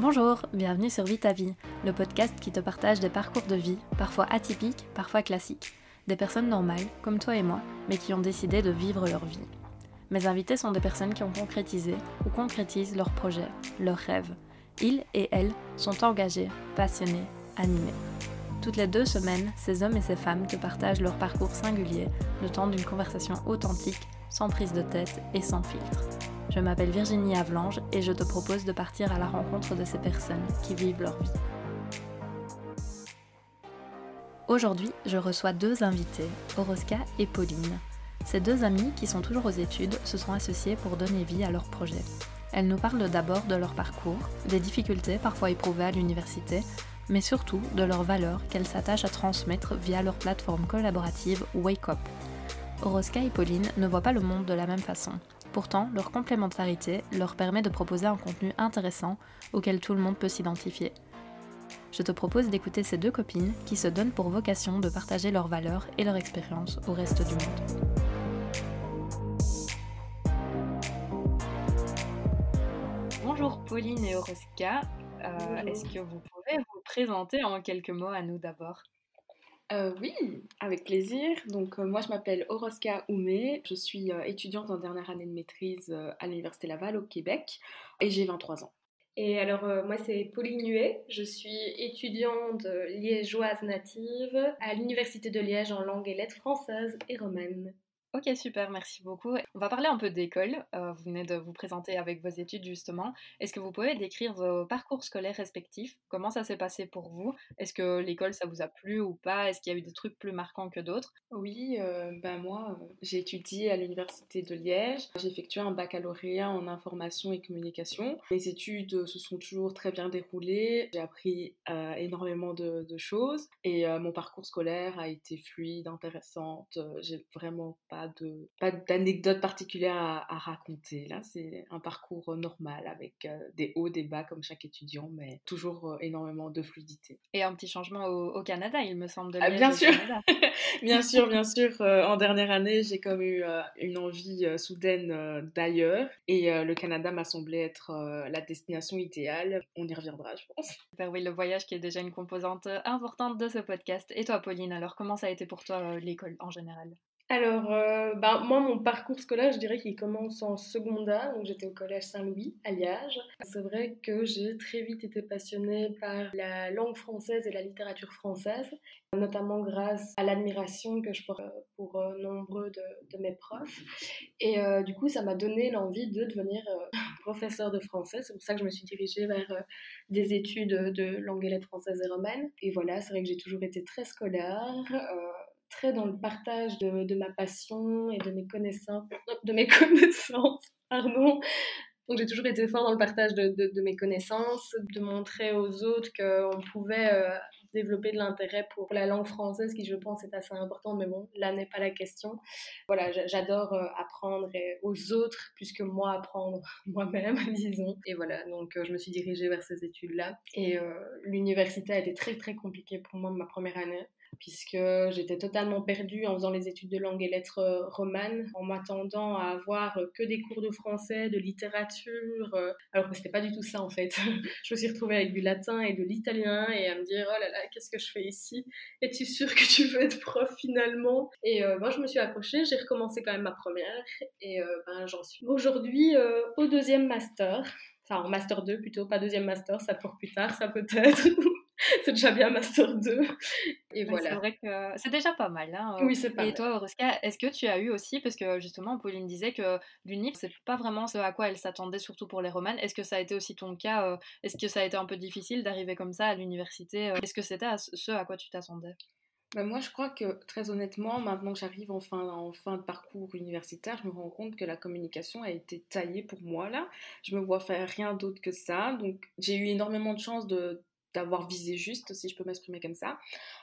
Bonjour, bienvenue sur Vita Vie, le podcast qui te partage des parcours de vie, parfois atypiques, parfois classiques. Des personnes normales, comme toi et moi, mais qui ont décidé de vivre leur vie. Mes invités sont des personnes qui ont concrétisé ou concrétisent leurs projets, leurs rêves. Ils et elles sont engagés, passionnés, animés. Toutes les deux semaines, ces hommes et ces femmes te partagent leur parcours singulier, le temps d'une conversation authentique, sans prise de tête et sans filtre. Je m'appelle Virginie Avlange et je te propose de partir à la rencontre de ces personnes qui vivent leur vie. Aujourd'hui, je reçois deux invités, Oroska et Pauline. Ces deux amies, qui sont toujours aux études, se sont associées pour donner vie à leur projet. Elles nous parlent d'abord de leur parcours, des difficultés parfois éprouvées à l'université, mais surtout de leurs valeurs qu'elles s'attachent à transmettre via leur plateforme collaborative Wake Up. Oroska et Pauline ne voient pas le monde de la même façon. Pourtant, leur complémentarité leur permet de proposer un contenu intéressant auquel tout le monde peut s'identifier. Je te propose d'écouter ces deux copines qui se donnent pour vocation de partager leurs valeurs et leur expérience au reste du monde. Bonjour Pauline et Oroska, euh, est-ce que vous pouvez vous présenter en quelques mots à nous d'abord? Euh, oui, avec plaisir. Donc euh, moi je m'appelle Oroska Oumé, je suis étudiante en dernière année de maîtrise à l'Université Laval au Québec et j'ai 23 ans. Et alors moi c'est Pauline Nuet, je suis étudiante liégeoise native à l'Université de Liège en langue et lettres françaises et romaines. Ok, super, merci beaucoup. On va parler un peu d'école. Euh, vous venez de vous présenter avec vos études justement. Est-ce que vous pouvez décrire vos parcours scolaires respectifs? Comment ça s'est passé pour vous? Est-ce que l'école, ça vous a plu ou pas? Est-ce qu'il y a eu des trucs plus marquants que d'autres? Oui, euh, ben moi, euh, j'ai étudié à l'Université de Liège. J'ai effectué un baccalauréat en information et communication. Mes études se sont toujours très bien déroulées. J'ai appris énormément de, choses et mon parcours scolaire a été fluide, intéressante. j'ai vraiment pas de pas d'anecdote particulière à, raconter. Là, c'est un parcours normal avec euh, des hauts, des bas comme chaque étudiant, mais toujours euh, énormément de fluidité. Et un petit changement au, Canada, il me semble. De ah, bien, sûr. bien sûr, bien sûr. Euh, en dernière année, j'ai comme eu une envie soudaine d'ailleurs, et le Canada m'a semblé être la destination idéale. On y reviendra, je pense. oui, le voyage qui est déjà une composante importante de ce podcast. Et toi, Pauline, alors comment ça a été pour toi l'école en général? Alors, euh, ben, moi, mon parcours scolaire, je dirais qu'il commence en secondaire. Donc, j'étais au collège Saint-Louis, à Liège. C'est vrai que j'ai très vite été passionnée par la langue française et la littérature française, notamment grâce à l'admiration que je porte pour euh, nombreux de, mes profs. Et euh, du coup, ça m'a donné l'envie de devenir professeur de français. C'est pour ça que je me suis dirigée vers des études de langue et lettres françaises et romaines. Et voilà, c'est vrai que j'ai toujours été très scolaire très dans le partage de, ma passion et de mes connaissances, de mes connaissances, pardon. Donc j'ai toujours été fort dans le partage de, mes connaissances, de montrer aux autres qu'on pouvait euh, développer de l'intérêt pour la langue française, qui je pense est assez important, mais bon, là n'est pas la question. Voilà, j'adore euh, apprendre aux autres, puisque moi apprendre moi-même, disons. Et voilà, donc euh, je me suis dirigée vers ces études-là. Et l'université a été très très compliquée pour moi ma première année puisque j'étais totalement perdue en faisant les études de langue et lettres euh, romanes, en m'attendant à avoir euh, que des cours de français, de littérature, euh, alors que c'était pas du tout ça en fait. je me suis retrouvée avec du latin et de l'italien et à me dire oh là là, qu'est-ce que je fais ici? Es-tu sûre que tu veux être prof finalement? Et moi je me suis accrochée, j'ai recommencé quand même ma première et ben, j'en suis aujourd'hui au deuxième master. Enfin, en master 2 plutôt, pas deuxième master, ça pour plus tard, ça peut-être. c'est déjà bien Master 2. Et voilà. C'est vrai que c'est déjà pas mal. Hein. Oui, c'est pas Et toi, Oroska, est-ce que tu as eu aussi, parce que justement, Pauline disait que l'UNIP, c'est pas vraiment ce à quoi elle s'attendait, surtout pour les romanes. Est-ce que ça a été aussi ton cas euh, Est-ce que ça a été un peu difficile d'arriver comme ça à l'université euh? Est-ce que c'était ce à quoi tu t'attendais? Bah, moi, je crois que très honnêtement, maintenant que j'arrive en fin, en fin de parcours universitaire, je me rends compte que la communication a été taillée pour moi là. Je me vois faire rien d'autre que ça. Donc, j'ai eu énormément de chance de d'avoir visé juste, si je peux m'exprimer comme ça.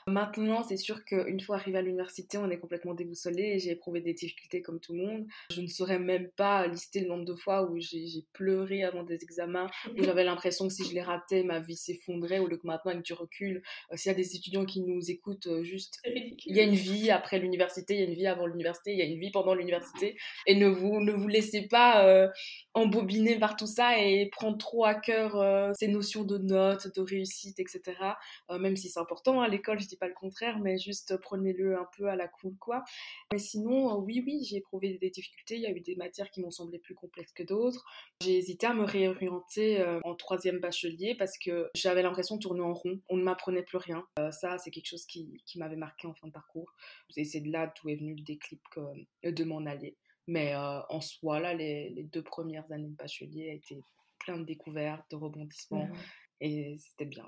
Maintenant, c'est sûr qu'une fois arrivé à l'université, on est complètement déboussolé j'ai éprouvé des difficultés comme tout le monde. Je ne saurais même pas lister le nombre de fois où j'ai pleuré avant des examens, où j'avais l'impression que si je les ratais, ma vie s'effondrait, ou que maintenant, avec du recul, euh, s'il y a des étudiants qui nous écoutent, euh, juste, il y a une vie après l'université, il y a une vie avant l'université, il y a une vie pendant l'université, et ne vous, ne vous laissez pas euh, embobiner par tout ça et prendre trop à cœur ces notions de notes, de réussite, etc. même si c'est important à l'école, je dis pas le contraire, mais juste prenez-le un peu à la cool, quoi. Mais sinon, oui, oui, j'ai éprouvé des difficultés, il y a eu des matières qui m'ont semblé plus complexes que d'autres. J'ai hésité à me réorienter en troisième bachelier parce que j'avais l'impression de tourner en rond, on ne m'apprenait plus rien. ça, c'est quelque chose qui, qui m'avait marqué en fin de parcours. Et c'est de là d'où est venu le déclic de m'en aller. Mais euh, en soi, là, les, deux premières années de bachelier été plein de découvertes, de rebondissements, et c'était bien.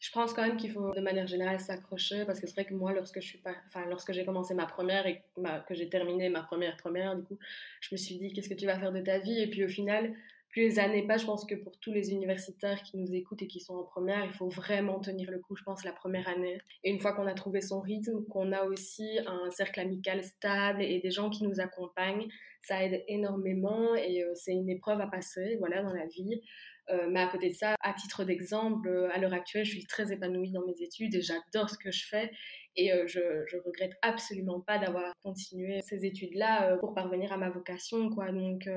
Je pense quand même qu'il faut de manière générale s'accrocher parce que c'est vrai que moi, lorsque je suis pas, enfin, lorsque j'ai commencé ma première et que j'ai terminé ma première première, du coup, je me suis dit qu'est-ce que tu vas faire de ta vie? Et puis au final, plus les années passent, je pense que pour tous les universitaires qui nous écoutent et qui sont en première, il faut vraiment tenir le coup, je pense, la première année. Et une fois qu'on a trouvé son rythme, qu'on a aussi un cercle amical stable et des gens qui nous accompagnent, ça aide énormément et euh, c'est une épreuve à passer, voilà, dans la vie. Euh, mais à côté de ça, à titre d'exemple, euh, à l'heure actuelle, je suis très épanouie dans mes études et j'adore ce que je fais. Et je, je regrette absolument pas d'avoir continué ces études-là pour parvenir à ma vocation, quoi. Donc,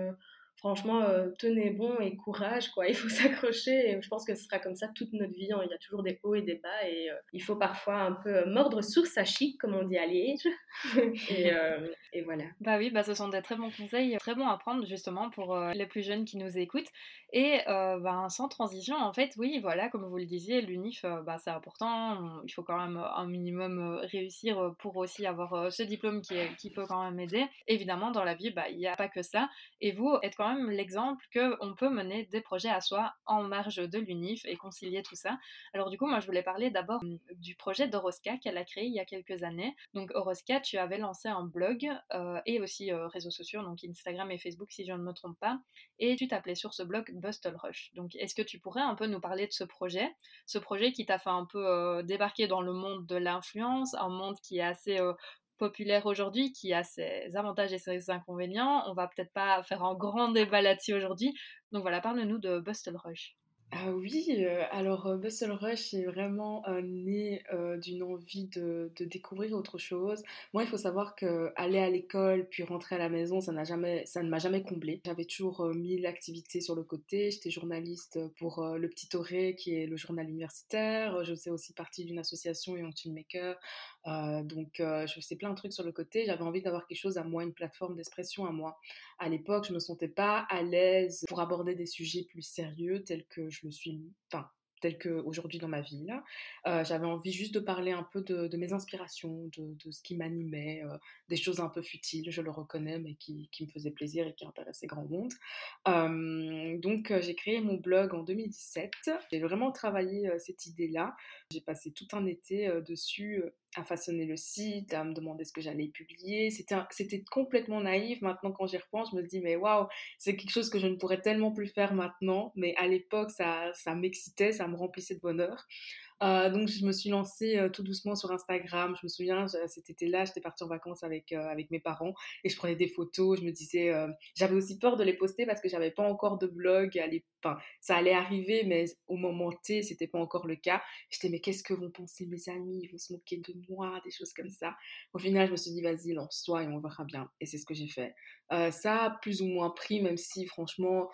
franchement, euh, tenez bon et courage, quoi. Il faut s'accrocher. Et je pense que ce sera comme ça toute notre vie. Hein. Il y a toujours des hauts et des bas. Et euh, il faut parfois un peu mordre sur sa chic, comme on dit à Liège. Euh, et, voilà. Bah oui, bah ce sont des très bons conseils, très bons à prendre justement pour les plus jeunes qui nous écoutent. Et bah, sans transition, en fait, oui, voilà, comme vous le disiez, l'UNIF, bah, c'est important. Il faut quand même un minimum réussir pour aussi avoir ce diplôme qui, peut quand même aider. Évidemment, dans la vie, bah, il n'y a pas que ça. Et vous, êtes quand même l'exemple qu'on peut mener des projets à soi en marge de l'UNIF et concilier tout ça. Alors du coup, moi, je voulais parler d'abord hum, du projet d'Oroska qu'elle a créé il y a quelques années. Donc Oroska, tu avais lancé un blog euh, et aussi euh, réseaux sociaux, donc Instagram et Facebook si je ne me trompe pas, et tu t'appelais sur ce blog Bustle Rush. Donc est-ce que tu pourrais un peu nous parler de ce projet, ce projet qui t'a fait un peu euh, débarquer dans le monde de l'influence, un monde qui est assez populaire aujourd'hui qui a ses avantages et ses inconvénients. On va peut-être pas faire un grand débat là-dessus aujourd'hui. Donc voilà, parle-nous de Bustle Rush. Ah oui, euh, alors euh, Bustle Rush est vraiment euh, né d'une envie de, découvrir autre chose. Moi, il faut savoir que aller à l'école puis rentrer à la maison, ça n'a jamais, ça ne m'a jamais comblé. J'avais toujours mille activités sur le côté. J'étais journaliste pour le Petit Toré, qui est le journal universitaire. Je faisais aussi partie d'une association Young Maker. donc, je faisais plein de trucs sur le côté. J'avais envie d'avoir quelque chose à moi, une plateforme d'expression à moi. À l'époque, je me sentais pas à l'aise pour aborder des sujets plus sérieux tels que je le suis, enfin, tel qu'aujourd'hui dans ma vie. Là. Euh, j'avais envie juste de parler un peu de, mes inspirations, de, ce qui m'animait, euh, des choses un peu futiles, je le reconnais, mais qui, me faisaient plaisir et qui intéressaient grand monde. Euh, donc j'ai créé mon blog en 2017. J'ai vraiment travaillé cette idée-là. J'ai passé tout un été dessus à façonner le site, à me demander ce que j'allais publier. C'était complètement naïf. Maintenant, quand j'y repense, je me dis, mais waouh, c'est quelque chose que je ne pourrais tellement plus faire maintenant. Mais à l'époque, ça, ça m'excitait, ça me remplissait de bonheur. Euh, donc je me suis lancée euh, tout doucement sur Instagram. Je me souviens, cet été-là, j'étais partie en vacances avec, euh, avec mes parents et je prenais des photos. Je me disais, j'avais aussi peur de les poster parce que j'avais pas encore de blog. Ça allait arriver, mais au moment T, c'était pas encore le cas. J'étais, mais qu'est-ce que vont penser mes amis? Ils vont se moquer de moi, des choses comme ça. Au final, je me suis dit, vas-y, lance-toi et on verra bien. Et c'est ce que j'ai fait. ça a plus ou moins pris, même si franchement,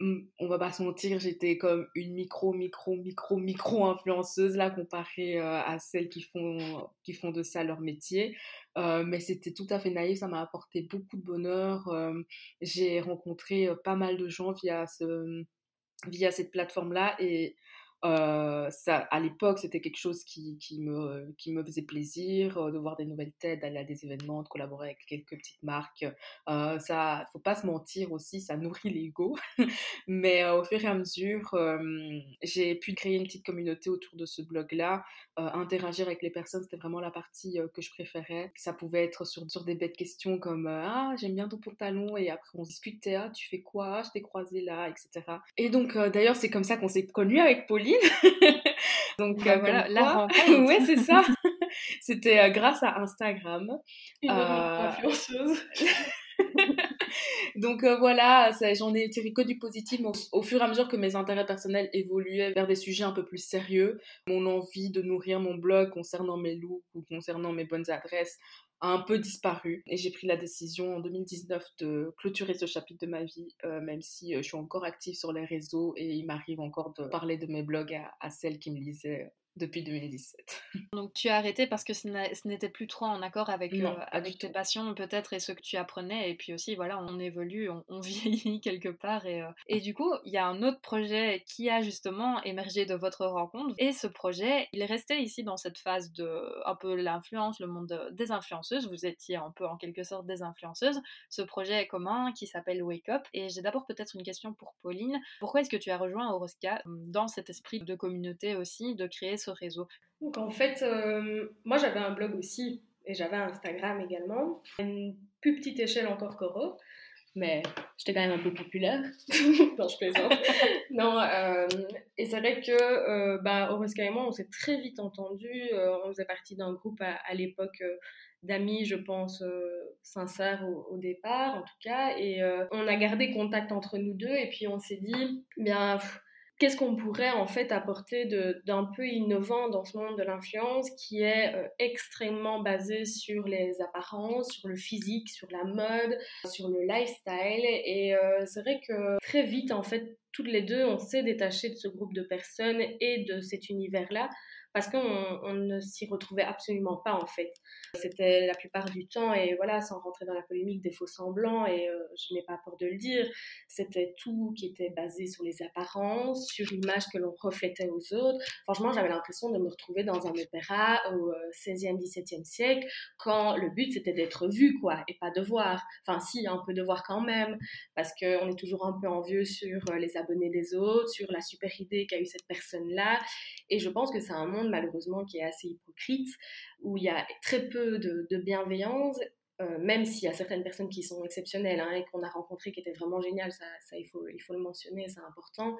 on va pas se mentir, j'étais comme une micro, micro, micro, micro influenceuse là comparée euh, à celles qui font, qui de ça leur métier. Euh, mais c'était tout à fait naïf, ça m'a apporté beaucoup de bonheur. Euh, j'ai rencontré pas mal de gens via, via cette plateforme là et euh, à l'époque, c'était quelque chose qui, qui, me, qui me faisait plaisir, euh, de voir des nouvelles têtes, d'aller à des événements, de collaborer avec quelques petites marques. Euh, ça, faut pas se mentir aussi, ça nourrit l'ego. Mais euh, au fur et à mesure, j'ai pu créer une petite communauté autour de ce blog-là. interagir avec les personnes, c'était vraiment la partie que je préférais. Ça pouvait être sur, sur des bêtes questions comme Ah, j'aime bien ton pantalon, et après on discutait Ah, tu fais quoi? Je t'ai croisé là, etc. Et donc, d'ailleurs, c'est comme ça qu'on s'est connus avec Pauline Pauline. Donc bah voilà, la rencontre. ouais, c'est ça. C'était grâce à Instagram. Une influenceuse. Donc euh, voilà, j'en ai tiré que du positif. Au, fur et à mesure que mes intérêts personnels évoluaient vers des sujets un peu plus sérieux, mon envie de nourrir mon blog concernant mes looks ou concernant mes bonnes adresses a un peu disparu. Et j'ai pris la décision en 2019 de clôturer ce chapitre de ma vie, euh, même si euh, je suis encore active sur les réseaux et il m'arrive encore de parler de mes blogs à, à celles qui me lisaient depuis 2017. Donc tu as arrêté parce que ce n'était plus trop en accord avec, euh, avec tes passions peut-être et ce que tu apprenais. Et puis aussi, voilà, on évolue, on, vieillit quelque part. Et, euh, et du coup, il y a un autre projet qui a justement émergé de votre rencontre. Et ce projet, il est resté ici dans cette phase de un peu l'influence, le monde des influenceuses. Vous étiez un peu en quelque sorte des influenceuses. Ce projet est commun qui s'appelle Wake Up. Et j'ai d'abord peut-être une question pour Pauline. Pourquoi est-ce que tu as rejoint Orosca dans cet esprit de communauté aussi, de créer ce réseau Donc en fait, euh, moi j'avais un blog aussi et j'avais Instagram également, à une plus petite échelle encore qu'Oro, mais j'étais quand même un peu populaire. non, je plaisante. non, euh, et c'est vrai que euh, bah, et moi, on s'est très vite entendus. Euh, on faisait partie d'un groupe à, l'époque d'amis, je pense, sincères au, départ, en tout cas. Et on a gardé contact entre nous deux. Et puis on s'est dit, bien, qu'est-ce qu'on pourrait en fait apporter d'un peu innovant dans ce monde de l'influence qui est euh, extrêmement basé sur les apparences, sur le physique, sur la mode, sur le lifestyle. Et euh, c'est vrai que très vite, en fait, toutes les deux, on s'est détaché de ce groupe de personnes et de cet univers-là parce qu'on ne s'y retrouvait absolument pas en fait. C'était la plupart du temps, et voilà, sans rentrer dans la polémique des faux semblants, et euh, je n'ai pas peur de le dire, c'était tout qui était basé sur les apparences, sur l'image que l'on reflétait aux autres. Franchement, j'avais l'impression de me retrouver dans un opéra au 16e, euh, 17e siècle, quand le but c'était d'être vu, quoi, et pas de voir. Enfin, si, un peu de voir quand même, parce qu'on est toujours un peu envieux sur euh, les abonnés des autres, sur la super idée qu'a eu cette personne-là, et je pense que c'est un monde malheureusement qui est assez hypocrite, où il y a très peu de, bienveillance, euh, même s'il y a certaines personnes qui sont exceptionnelles hein, et qu'on a rencontrées qui étaient vraiment géniales, ça, il, faut, il faut le mentionner, c'est important.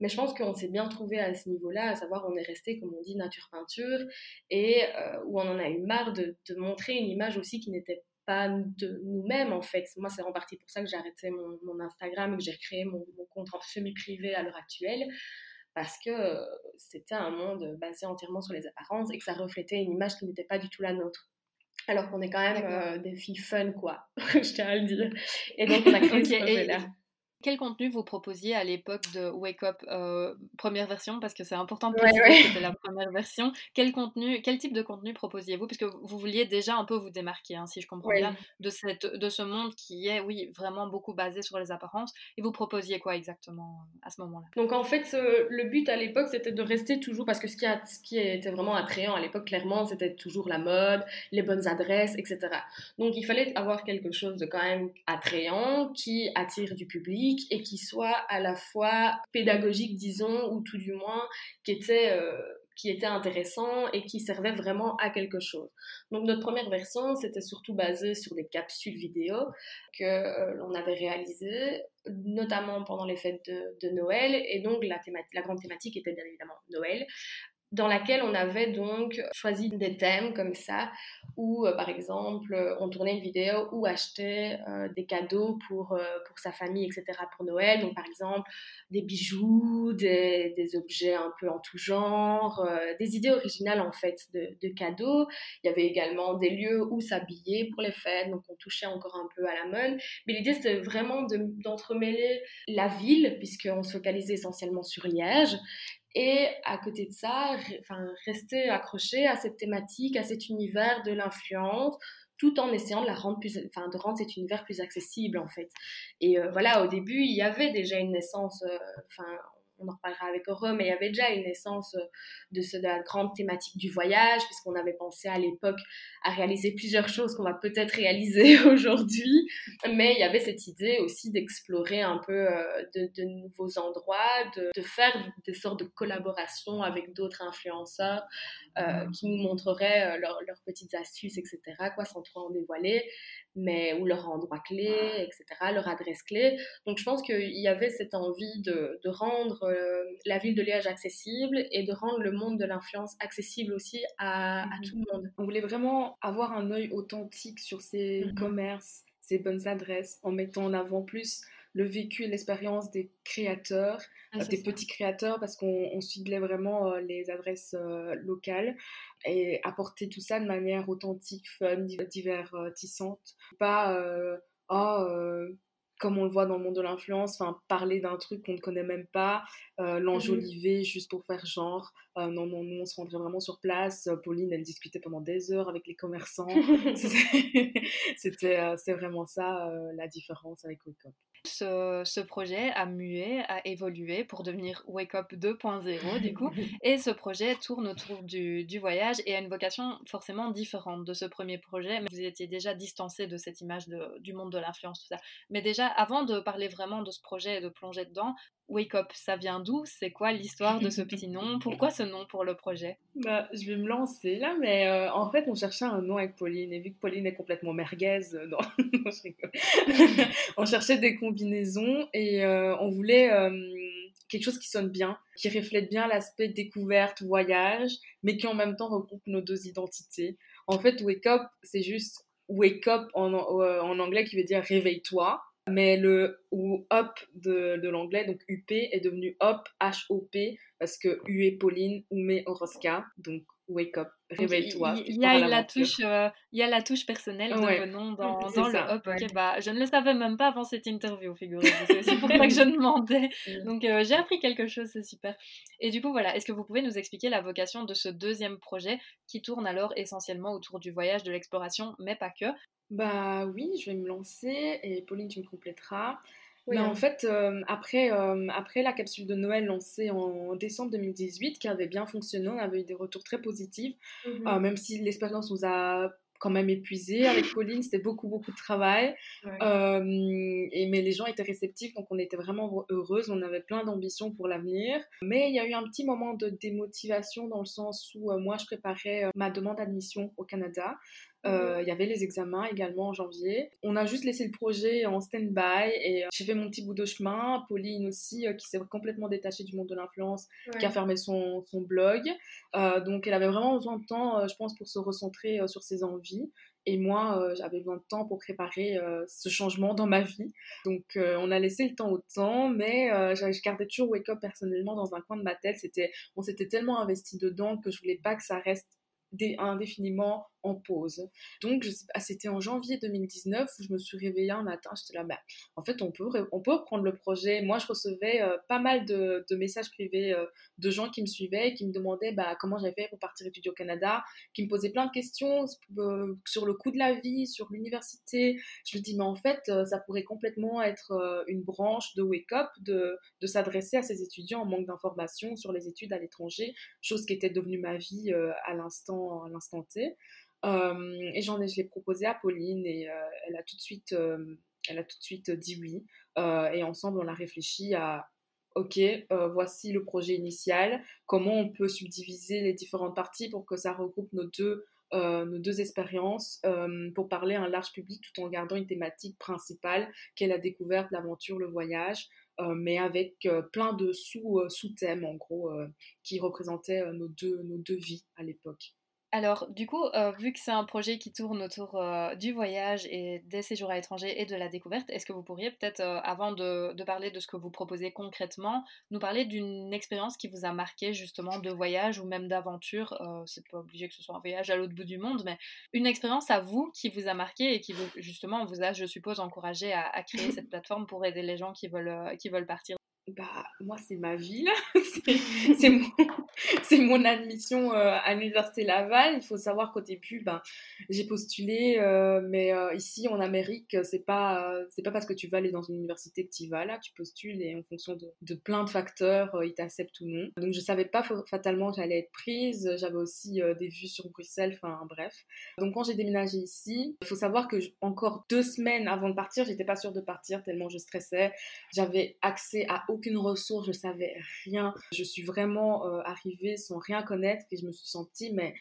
Mais je pense qu'on s'est bien trouvé à ce niveau-là, à savoir on est resté, comme on dit, nature peinture, et euh, où on en a eu marre de, montrer une image aussi qui n'était pas de nous-mêmes en fait. Moi, c'est en partie pour ça que j'ai arrêté mon, Instagram que j'ai recréé mon compte en semi-privé à l'heure actuelle parce que c'était un monde basé entièrement sur les apparences et que ça reflétait une image qui n'était pas du tout la nôtre. Alors qu'on est quand même des filles fun, quoi, je tiens à le dire. Et donc, on a créé ce projet-là. Quel contenu vous proposiez à l'époque de Wake Up euh, première version? Parce que c'est important de préciser que c'était la première version. Quel contenu, quel type de contenu proposiez-vous? Parce que vous vouliez déjà un peu vous démarquer, hein, si je comprends bien, de cette de ce monde qui est oui vraiment beaucoup basé sur les apparences. Et vous proposiez quoi exactement euh, à ce moment-là? Donc en fait, le but à l'époque c'était de rester toujours parce que ce qui a, ce qui était vraiment attrayant à l'époque clairement c'était toujours la mode, les bonnes adresses, etc. Donc il fallait avoir quelque chose de quand même attrayant qui attire du public et qui soit à la fois pédagogique, disons, ou tout du moins qui était, euh, qui était intéressant et qui servait vraiment à quelque chose. Donc notre première version, c'était surtout basé sur des capsules vidéo que euh, l'on avait réalisées, notamment pendant les fêtes de, de Noël, et donc la, la grande thématique était bien évidemment Noël, dans laquelle on avait donc choisi des thèmes comme ça, où euh, par exemple on tournait une vidéo ou achetait euh, des cadeaux pour, euh, pour sa famille, etc. pour Noël. Donc par exemple des bijoux, des, des objets un peu en tout genre, des idées originales en fait de, de, cadeaux. Il y avait également des lieux où s'habiller pour les fêtes, donc on touchait encore un peu à la mode. Mais l'idée c'était vraiment d'entremêler la ville, puisqu'on se focalisait essentiellement sur Liège, et à côté de ça, rester accroché à cette thématique, à cet univers de l'influence, tout en essayant de, la rendre plus, enfin, de rendre cet univers plus accessible en fait. Et euh, voilà, au début, il y avait déjà une naissance, euh, on en reparlera avec Aurore, mais il y avait déjà une naissance euh, de, ce, de la grande thématique du voyage, puisqu'on avait pensé à l'époque à réaliser plusieurs choses qu'on va peut-être réaliser aujourd'hui. Mais il y avait cette idée aussi d'explorer un peu euh, de, nouveaux endroits, de, de, faire des sortes de collaborations avec d'autres influenceurs euh, qui nous montreraient leurs petites astuces, etc., quoi, sans trop en dévoiler mais ou leur endroit clé, etc., leur adresse clé. Donc je pense qu'il y avait cette envie de, de rendre la ville de Liège accessible et de rendre le monde de l'influence accessible aussi à, Mhm. tout le monde. On voulait vraiment avoir un œil authentique sur ces Mhm. commerces, ces bonnes adresses, en mettant en avant plus le vécu et l'expérience des créateurs, Ah, euh, des ça. petits créateurs, parce qu'on on ciblait vraiment euh, les adresses euh, locales et apporter tout ça de manière authentique, fun, div- divertissante. Pas, euh, comme on le voit dans le monde de l'influence, parler d'un truc qu'on ne connaît même pas, euh, l'enjoliver juste pour faire genre. Euh, non, non, nous on se rendrait vraiment sur place. Euh, Pauline, elle discutait pendant des heures avec les commerçants. C'était euh, c'est vraiment ça euh, la différence avec Wake Up. Ce, ce projet a mué, a évolué pour devenir Wake Up 2.0 du coup. Et ce projet tourne autour du, du voyage et a une vocation forcément différente de ce premier projet. Mais vous étiez déjà distancé de cette image de- du monde de l'influence, tout ça. Mais déjà, avant de parler vraiment de ce projet et de plonger dedans, Wake Up, ça vient d'où? C'est quoi l'histoire de ce petit nom? Pourquoi ce nom pour le projet? Bah, je vais me lancer là, mais euh, en fait, on cherchait un nom avec Pauline, et vu que Pauline est complètement merguez, euh, on cherchait des combinaisons et euh, on voulait quelque chose qui sonne bien, qui reflète bien l'aspect découverte, voyage, mais qui en même temps regroupe nos deux identités. En fait, wake up, c'est juste wake up en anglais qui veut dire réveille-toi. Mais le ou up de, l'anglais, donc UP, est devenu up, H-O-P, parce que U est Pauline, Oumé Oroska, donc wake up, réveille-toi. Il y, a la touche, euh, y a la touche personnelle de Ouais. vos noms dans, dans le hop. Ouais. bah, je ne le savais même pas avant cette interview, figurez-vous. C'est aussi pour ça que je demandais. Donc euh, j'ai appris quelque chose, c'est super. Et du coup, voilà, est-ce que vous pouvez nous expliquer la vocation de ce deuxième projet qui tourne alors essentiellement autour du voyage, de l'exploration, mais pas que? Bah oui, je vais me lancer et Pauline, tu me compléteras. Oui, Mais hein. en fait, euh, après, euh, après la capsule de Noël lancée en décembre 2018, qui avait bien fonctionné, on avait eu des retours très positifs, Mhm. euh, même si l'expérience nous a quand même épuisés. Avec Pauline, c'était beaucoup, beaucoup de travail. Ouais. Et, mais les gens étaient réceptifs, donc on était vraiment heureuses, on avait plein d'ambitions pour l'avenir. Mais il y a eu un petit moment de démotivation dans le sens où moi, je préparais ma demande d'admission au Canada. Euh, Il y avait les examens également en janvier. On a juste laissé le projet en stand-by et euh, j'ai fait mon petit bout de chemin. Pauline aussi, euh, qui s'est complètement détachée du monde de l'influence, Ouais. qui a fermé son, son blog. Donc elle avait vraiment besoin de temps, je pense, pour se recentrer sur ses envies. Et moi, euh, j'avais besoin de temps pour préparer euh, ce changement dans ma vie. Donc euh, on a laissé le temps au temps, mais je gardais toujours Wake Up personnellement dans un coin de ma tête. C'était, on s'était tellement investi dedans que je voulais pas que ça reste dé- indéfiniment en pause. Donc c'était en janvier 2019 où je me suis réveillée un matin, j'étais là, bah, en fait on peut, on peut reprendre le projet. Moi je recevais euh, pas mal de, messages privés euh, de gens qui me suivaient qui me demandaient bah, comment j'avais fait pour partir étudier au Canada, qui me posaient plein de questions euh, sur le coût de la vie, sur l'université. Je me dis mais en fait ça pourrait complètement être une branche de Wake Up, de, s'adresser à ces étudiants en manque d'informations sur les études à l'étranger, chose qui était devenue ma vie à à l'instant T. Euh, et j'en ai, je l'ai proposé à Pauline et euh, elle a tout de suite, euh, elle a tout de suite dit oui. Et ensemble, on a réfléchi à, ok, voici le projet initial. Comment on peut subdiviser les différentes parties pour que ça regroupe nos deux, nos deux expériences pour parler à un large public tout en gardant une thématique principale qui est la découverte, l'aventure, le voyage. mais avec plein de sous, sous-thèmes, en gros, qui représentaient nos, deux, nos deux vies à l'époque. Alors, du coup, euh, vu que c'est un projet qui tourne autour euh, du voyage et des séjours à l'étranger et de la découverte, est-ce que vous pourriez peut-être, euh, avant de, de parler de ce que vous proposez concrètement, nous parler d'une expérience qui vous a marqué justement de voyage ou même d'aventure C'est pas obligé que ce soit un voyage à l'autre bout du monde, mais une expérience à vous qui vous a marqué et qui vous, justement vous a, je suppose, encouragé à, à créer cette plateforme pour aider les gens qui veulent, qui veulent partir. Bah, moi, c'est ma vie, là. C'est- mon, mon admission euh, à l'Université Laval. Il faut savoir qu'au début, ben, j'ai postulé, euh, mais euh, ici, en Amérique, c'est pas, c'est pas parce que tu vas aller dans une université que tu y vas, là. Tu postules et en fonction de, de plein de facteurs, ils t'acceptent ou non. Donc, je savais pas fa- fatalement que j'allais être prise. J'avais aussi des vues sur Bruxelles, enfin, bref. Donc, quand j'ai déménagé ici, il faut savoir que encore deux semaines avant de partir, j'étais pas sûre de partir tellement je stressais. J'avais accès à aucune ressource, je savais rien. Je suis vraiment euh, arrivée sans rien connaître et je me suis sentie, mais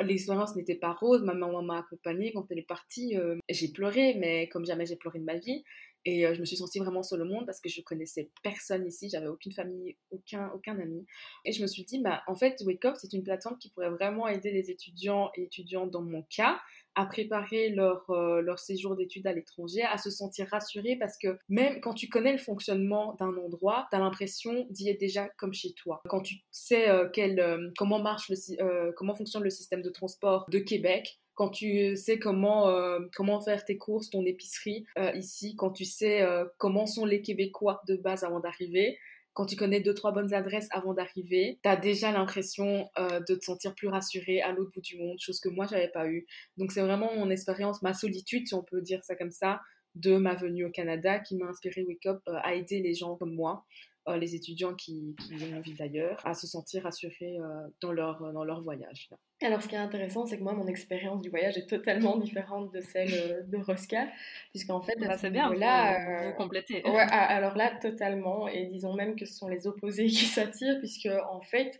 l'expérience n'était pas rose. Ma maman m'a accompagnée quand elle est partie. euh, j'ai pleuré, mais comme jamais j'ai pleuré de ma vie. Et je me suis sentie vraiment seule au monde parce que je connaissais personne ici, j'avais aucune famille, aucun, aucun ami. Et je me suis dit, bah, en fait, Wake Up, c'est une plateforme qui pourrait vraiment aider les étudiants et étudiantes dans mon cas à préparer leur, leur séjour d'études à l'étranger, à se sentir rassurés parce que même quand tu connais le fonctionnement d'un endroit, tu as l'impression d'y être déjà comme chez toi. Quand tu sais quel, comment marche le, comment fonctionne le système de transport de Québec, quand tu sais comment, euh, comment faire tes courses, ton épicerie euh, ici, quand tu sais euh, comment sont les Québécois de base avant d'arriver, quand tu connais deux, trois bonnes adresses avant d'arriver, tu as déjà l'impression de te sentir plus rassuré à l'autre bout du monde, chose que moi, j'avais pas eu. Donc, c'est vraiment mon expérience, ma solitude, si on peut dire ça comme ça, de ma venue au Canada qui m'a inspiré Wake Up à aider les gens comme moi euh, les étudiants qui, qui ont envie d'ailleurs à se sentir rassurés euh, dans, leur, dans leur voyage. Alors, ce qui est intéressant, c'est que moi, mon expérience du voyage est totalement différente de celle euh, de Rosca, puisqu'en fait, bah, c'est bien, là, vous, complétez. Ouais, alors là, totalement, et disons même que ce sont les opposés qui s'attirent, puisque en fait,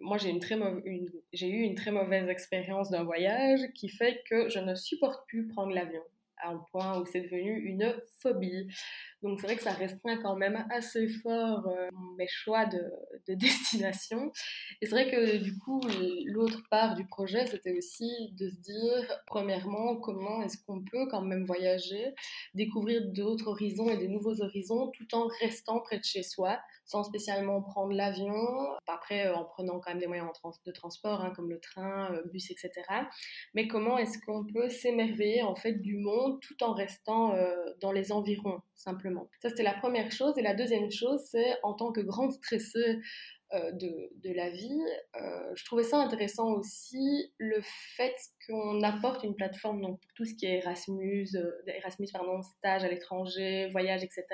moi, j'ai une très une, j'ai eu une très mauvaise expérience d'un voyage qui fait que je ne supporte plus prendre l'avion à un point où c'est devenu une phobie. Donc c'est vrai que ça restreint quand même assez fort euh, mes choix de, de destination. Et c'est vrai que du coup, l'autre part du projet, c'était aussi de se dire, premièrement, comment est-ce qu'on peut quand même voyager, découvrir d'autres horizons et des nouveaux horizons tout en restant près de chez soi, sans spécialement prendre l'avion, après euh, en prenant quand même des moyens de transport, hein, comme le train, euh, bus, etc. Mais comment est-ce qu'on peut s'émerveiller en fait du monde tout en restant dans les environs, simplement? Ça, c'était la première chose. Et la deuxième chose, c'est en tant que grande stressée euh, de, la vie, euh, je trouvais ça intéressant aussi le fait qu'on apporte une plateforme donc, pour tout ce qui est Erasmus, euh, Erasmus pardon, stage à l'étranger, voyage, etc.,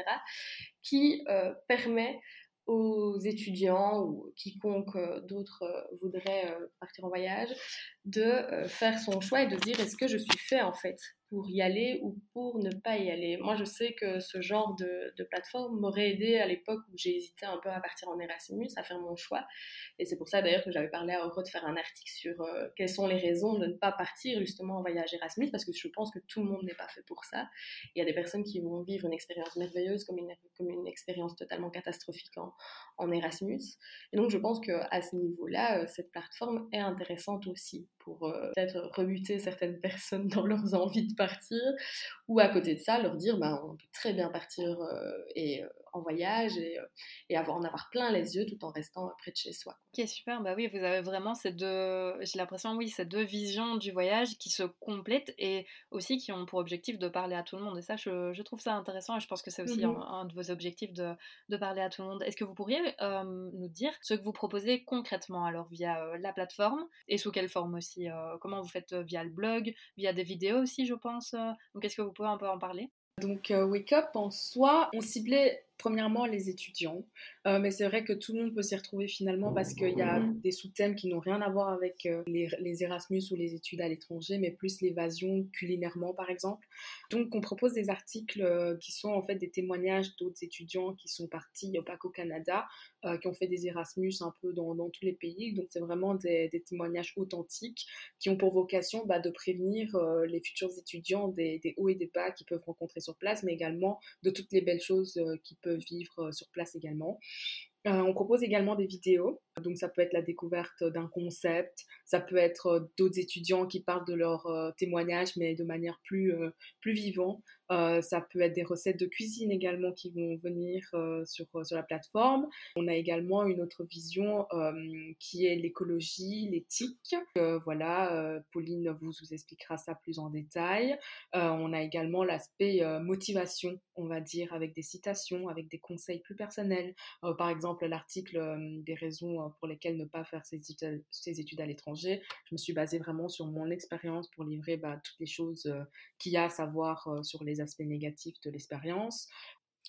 qui permet aux étudiants ou quiconque d'autre voudrait partir en voyage de faire son choix et de dire est-ce que je suis fait en fait pour y aller ou pour ne pas y aller? Moi, je sais que ce genre de, plateforme m'aurait aidé à l'époque où j'ai hésité un peu à partir en Erasmus, à faire mon choix. Et c'est pour ça d'ailleurs que j'avais parlé à Euro de faire un article sur euh, quelles sont les raisons de ne pas partir justement en voyage Erasmus, parce que je pense que tout le monde n'est pas fait pour ça. Il y a des personnes qui vont vivre une expérience merveilleuse comme une, comme une expérience totalement catastrophique en, en Erasmus. Et donc, je pense qu'à ce niveau-là, euh, cette plateforme est intéressante aussi pour euh, peut-être rebuter certaines personnes dans leurs envies de partir, ou à côté de ça, leur dire bah, on peut très bien partir euh, et en voyage et, et, avoir, en avoir plein les yeux tout en restant près de chez soi. Ok, super, bah oui, vous avez vraiment ces deux, j'ai l'impression, oui, ces deux visions du voyage qui se complètent et aussi qui ont pour objectif de parler à tout le monde. Et ça, je, je trouve ça intéressant et je pense que c'est aussi mmh un, de vos objectifs de, de parler à tout le monde. Est-ce que vous pourriez nous dire ce que vous proposez concrètement alors via la plateforme et sous quelle forme aussi Comment vous faites via le blog, via des vidéos aussi, je pense Donc, est-ce que vous pouvez un peu en parler? Donc, Wake Up en soi, on ciblait premièrement les étudiants. Euh, mais c'est vrai que tout le monde peut s'y retrouver finalement parce qu'il y a mhm. des sous-thèmes qui n'ont rien à voir avec euh, les, les, Erasmus ou les études à l'étranger, mais plus l'évasion culinairement par exemple. Donc on propose des articles euh, qui sont en fait des témoignages d'autres étudiants qui sont partis, pas qu'au Canada, qui ont fait des Erasmus un peu dans, dans tous les pays. Donc c'est vraiment des, des, témoignages authentiques qui ont pour vocation bah, de prévenir les futurs étudiants des, des, hauts et des bas qu'ils peuvent rencontrer sur place, mais également de toutes les belles choses qui peuvent vivre euh, sur place également. Euh, on propose également des vidéos, donc ça peut être la découverte d'un concept, ça peut être euh, d'autres étudiants qui parlent de leur témoignage mais de manière plus, plus vivante. Euh, ça peut être des recettes de cuisine également qui vont venir euh, sur, euh, sur la plateforme. On a également une autre vision qui est l'écologie, l'éthique. voilà, Pauline vous, vous expliquera ça plus en détail. on a également l'aspect motivation, on va dire, avec des citations, avec des conseils plus personnels. par exemple, l'article des raisons pour lesquelles ne pas faire ses études, à l'étranger. Je me suis basée vraiment sur mon expérience pour livrer bah, toutes les choses qu'il y a à savoir sur les aspects négatifs de l'expérience.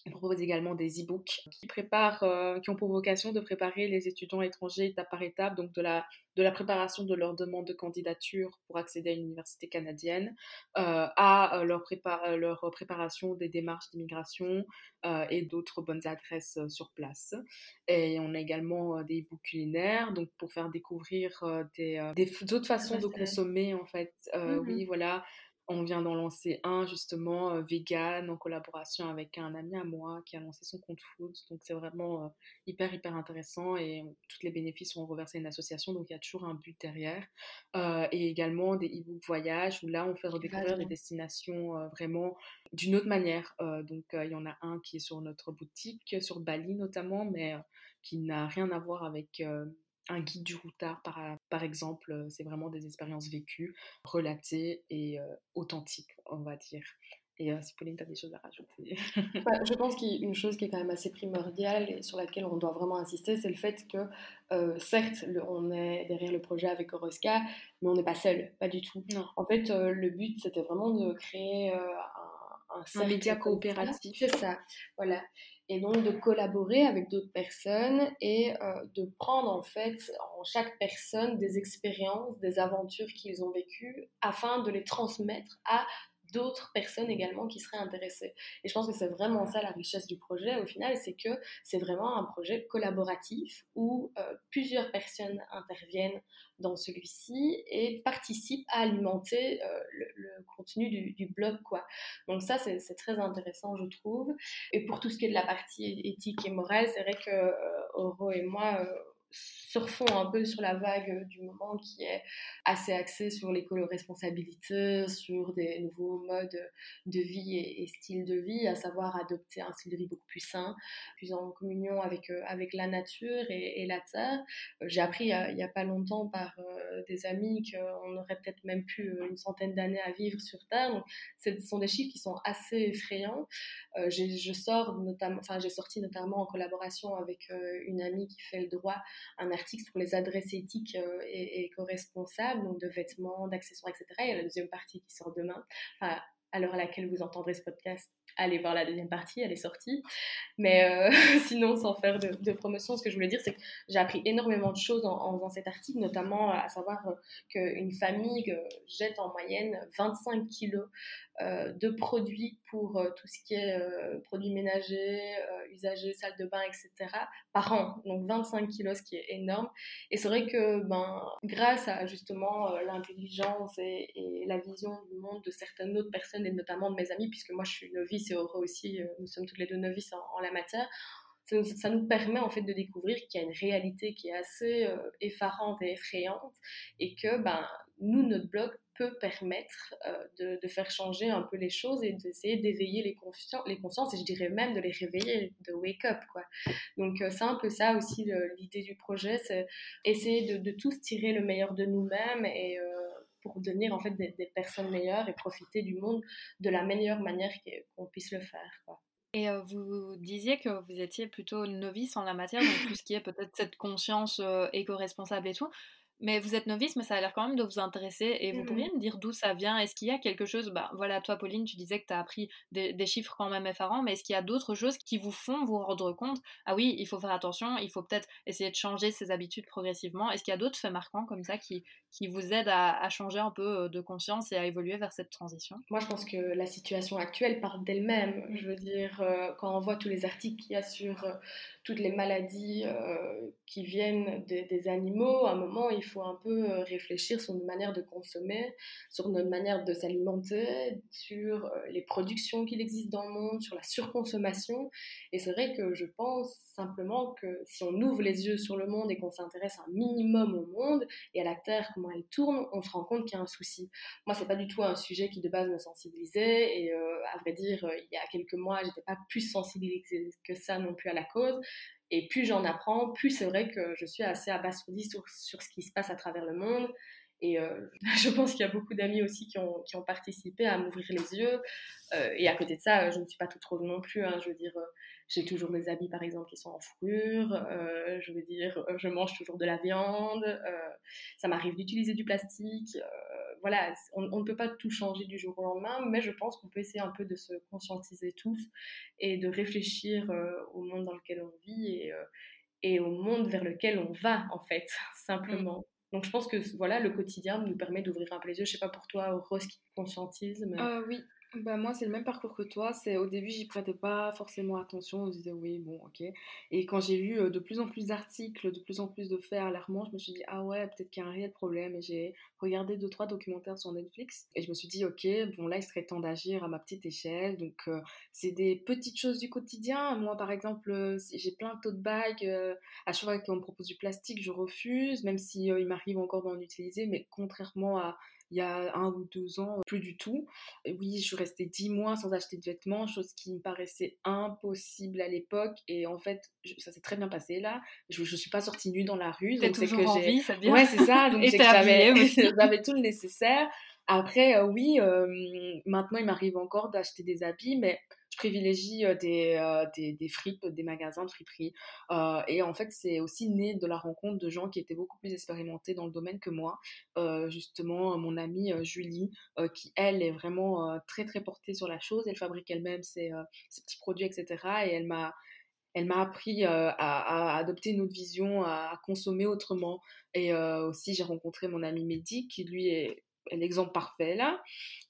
On propose également des e-books qui, préparent, euh, qui ont pour vocation de préparer les étudiants étrangers étape par étape, donc de la, de la préparation de leur demande de candidature pour accéder à une université canadienne, euh, à euh, leur, leur, préparation des démarches d'immigration et d'autres bonnes adresses sur place. Et on a également des e-books culinaires, donc pour faire découvrir des, d'autres façons de consommer en fait. Oui, voilà On vient d'en lancer un justement euh, vegan en collaboration avec un ami à moi qui a lancé son compte food. Donc c'est vraiment euh, hyper hyper intéressant et tous les bénéfices sont reversés à une association donc il y a toujours un but derrière. Euh, et également des e-books voyages où là on fait redécouvrir des destinations vraiment d'une autre manière. donc il y en a un qui est sur notre boutique sur Bali notamment mais qui n'a rien à voir avec un guide du routard, par, par exemple, euh, c'est vraiment des expériences vécues, relatées et euh, authentiques, on va dire. Et euh, si Pauline, tu as des choses à rajouter? Je pense qu'une chose qui est quand même assez primordiale et sur laquelle on doit vraiment insister, c'est le fait que, certes, on est derrière le projet avec Oroska, mais on n'est pas seul, pas du tout. En fait, le but, c'était vraiment de créer un, un, un média coopératif. C'est ça, voilà et donc de collaborer avec d'autres personnes et euh, de prendre en fait en chaque personne des expériences, des aventures qu'ils ont vécues afin de les transmettre à d'autres personnes également qui seraient intéressées. Et je pense que c'est vraiment ça la richesse du projet au final, c'est que c'est vraiment un projet collaboratif où euh, plusieurs personnes interviennent dans celui-ci et participent à alimenter euh, le, contenu du, blog. Quoi. Donc ça, c'est très intéressant, je trouve. Et pour tout ce qui est de la partie éthique et morale, c'est vrai que euh, Oro et moi surfons un peu sur la vague du moment qui est assez axée sur l'écolo-responsabilité, sur des nouveaux modes de vie et, styles de vie, à savoir adopter un style de vie beaucoup plus sain, plus en communion avec, euh, avec la nature et, la terre. Euh, j'ai appris il n'y a, pas longtemps par euh, des amis qu'on aurait peut-être même plus une centaine d'années à vivre sur Terre. Donc, ce sont des chiffres qui sont assez effrayants. je sors j'ai sorti notamment en collaboration avec une amie qui fait le droit un article sur les adresses éthiques euh, et, éco-responsables, donc de vêtements, d'accessoires, etc. Il y a la deuxième partie qui sort demain, enfin, à l'heure à laquelle vous entendrez ce podcast, allez voir la deuxième partie, elle est sortie. Mais euh, sinon, sans faire de, promotion, ce que je voulais dire, c'est que j'ai appris énormément de choses en, faisant cet article, notamment à savoir euh, qu'une famille jette en moyenne 25 kilos euh, de produits pour euh, tout ce qui est euh, produits ménagers, usagers, salle de bain, etc. par an. Donc 25 kilos, ce qui est énorme. Et c'est vrai que ben, grâce à justement l'intelligence et, la vision du monde de certaines autres personnes, et notamment de mes amis, puisque moi je suis novice et Aura aussi, nous sommes toutes les deux novices en, la matière, ça nous, permet en fait de découvrir qu'il y a une réalité qui est assez effarante et effrayante et que ben, nous, notre blog peut permettre euh, de, faire changer un peu les choses et d'essayer d'éveiller les, les consciences et je dirais même de les réveiller, de wake up quoi. Donc euh, c'est un peu ça aussi l'idée du projet, c'est essayer de, tous tirer le meilleur de nous-mêmes et euh, pour devenir en fait des, personnes meilleures et profiter du monde de la meilleure manière qu'on puisse le faire. Et vous disiez que vous étiez plutôt novice en la matière, donc tout ce qui est peut-être cette conscience éco-responsable et tout. Mais vous êtes novice, mais ça a l'air quand même de vous intéresser. Et vous mmh pourriez me dire d'où ça vient? Est-ce qu'il y a quelque chose bah, Voilà, toi, Pauline, tu disais que tu as appris des, chiffres quand même effarants, mais est-ce qu'il y a d'autres choses qui vous font vous rendre compte? Ah oui, il faut faire attention, il faut peut-être essayer de changer ses habitudes progressivement. Est-ce qu'il y a d'autres faits marquants comme ça qui, qui vous aident à, changer un peu euh, de conscience et à évoluer vers cette transition? Moi, je pense que la situation actuelle parle d'elle-même. Je veux dire, euh, quand on voit tous les articles qu'il y a sur euh, toutes les maladies euh, qui viennent des, animaux, à un moment, il faut un peu euh, réfléchir sur notre manière de consommer, sur notre manière de s'alimenter, sur euh, les productions qu'il existe dans le monde, sur la surconsommation. Et c'est vrai que je pense simplement que si on ouvre les yeux sur le monde et qu'on s'intéresse un minimum au monde et à la Terre, comment elle tourne, on se rend compte qu'il y a un souci. Moi, c'est pas du tout un sujet qui de base me sensibilisait et à vrai dire, il y a quelques mois, j'étais pas plus sensibilisée que ça non plus à la cause. Et plus j'en apprends, plus c'est vrai que je suis assez abasourdie sur, ce qui se passe à travers le monde. Et euh, je pense qu'il y a beaucoup d'amis aussi qui ont, participé à m'ouvrir les yeux. Euh, et à côté de ça, je ne suis pas toute rose non plus. Hein. je veux dire, euh, j'ai toujours des habits, par exemple, qui sont en fourrure. je veux dire, je mange toujours de la viande. ça m'arrive d'utiliser du plastique voilà, on, ne peut pas tout changer du jour au lendemain, mais je pense qu'on peut essayer un peu de se conscientiser tous et de réfléchir euh, au monde dans lequel on vit et, euh, et, au monde vers lequel on va, en fait, simplement. Mm. Donc je pense que voilà, le quotidien nous permet d'ouvrir un peu les yeux. Je sais pas pour toi, Rose qui conscientise. Mais... Euh, oui, bah moi, c'est le même parcours que toi. C'est au début, j'y prêtais pas forcément attention. On disait oui, bon, ok. Et quand j'ai euh, de plus en plus d'articles, de plus en plus de faits alarmants, je me suis dit ah ouais, peut-être qu'il y a un réel problème. Et j'ai regardé deux trois documentaires sur Netflix et je me suis dit ok, bon là, il serait temps d'agir à ma petite échelle. Donc c'est des petites choses du quotidien. Moi, par exemple, j'ai plein de tote bags. à chaque fois qu'on me propose du plastique, je refuse, même si il m'arrive encore d'en utiliser. Mais contrairement à il y a un ou deux ans, plus du tout. oui, je suis restée dix mois sans acheter de vêtements, chose qui me paraissait impossible à l'époque. Et en fait, ça s'est très bien passé là. Je ne suis pas sortie nue dans la rue. donc c'est que j'ai. Ouais, c'est ça. Donc j'avais tout le nécessaire. Après, euh, oui, euh, maintenant il m'arrive encore d'acheter des habits, mais je privilégie des, des, des, fripes, des magasins de friperie. et en fait, c'est aussi né de la rencontre de gens qui étaient beaucoup plus expérimentés dans le domaine que moi. justement, mon amie Julie, qui elle est vraiment très très portée sur la chose, elle fabrique elle-même ses, ses, petits produits, etc. Et elle m'a elle m'a appris à, adopter une autre vision, à, consommer autrement. Et aussi, j'ai rencontré mon ami Mehdi, qui lui est l'exemple parfait là.